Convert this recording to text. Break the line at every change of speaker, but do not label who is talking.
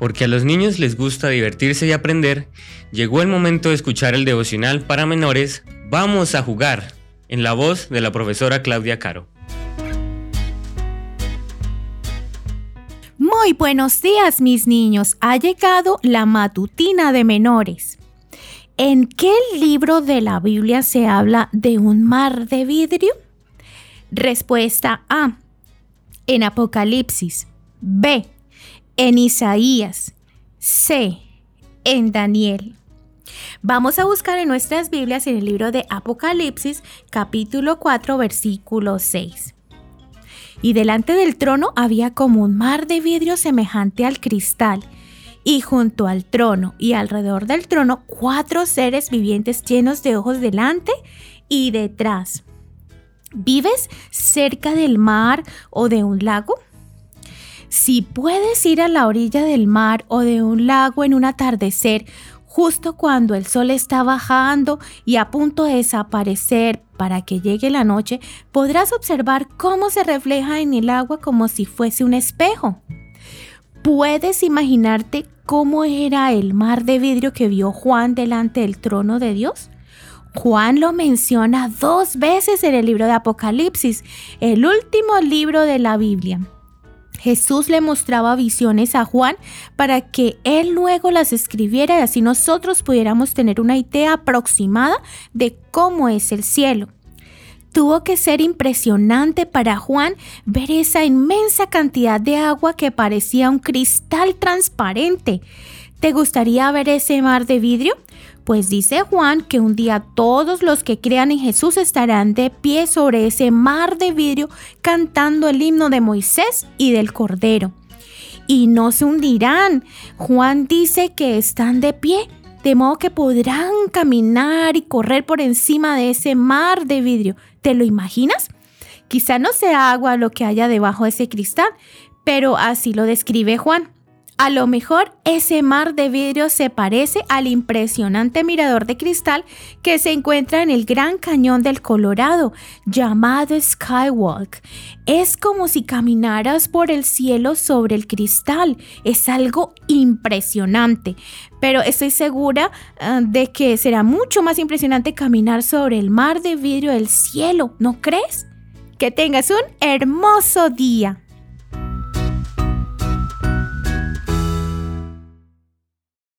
porque a los niños les gusta divertirse y aprender, llegó el momento de escuchar el devocional para menores Vamos a jugar, en la voz de la profesora Claudia Caro.
Muy buenos días mis niños, ha llegado la matutina de menores. ¿En qué libro de la Biblia se habla de un mar de vidrio? Respuesta A. En Apocalipsis. B. En Isaías. C. En Daniel. Vamos a buscar en nuestras Biblias en el libro de Apocalipsis capítulo 4 versículo 6. Y delante del trono había como un mar de vidrio semejante al cristal, y junto al trono y alrededor del trono cuatro seres vivientes llenos de ojos delante y detrás. ¿Vives cerca del mar o de un lago? Si puedes ir a la orilla del mar o de un lago en un atardecer, justo cuando el sol está bajando y a punto de desaparecer para que llegue la noche, podrás observar cómo se refleja en el agua como si fuese un espejo. ¿Puedes imaginarte cómo era el mar de vidrio que vio Juan delante del trono de Dios? Juan lo menciona dos veces en el libro de Apocalipsis, el último libro de la Biblia. Jesús le mostraba visiones a Juan para que él luego las escribiera y así nosotros pudiéramos tener una idea aproximada de cómo es el cielo. Tuvo que ser impresionante para Juan ver esa inmensa cantidad de agua que parecía un cristal transparente. ¿Te gustaría ver ese mar de vidrio? Pues dice Juan que un día todos los que crean en Jesús estarán de pie sobre ese mar de vidrio cantando el himno de Moisés y del Cordero. Y no se hundirán. Juan dice que están de pie, de modo que podrán caminar y correr por encima de ese mar de vidrio. ¿Te lo imaginas? Quizá no sea agua lo que haya debajo de ese cristal, pero así lo describe Juan. A lo mejor ese mar de vidrio se parece al impresionante mirador de cristal que se encuentra en el Gran Cañón del Colorado, llamado Skywalk. Es como si caminaras por el cielo sobre el cristal. Es algo impresionante. Pero estoy segura ah, de que será mucho más impresionante caminar sobre el mar de vidrio del cielo, ¿no crees? Que tengas un hermoso día.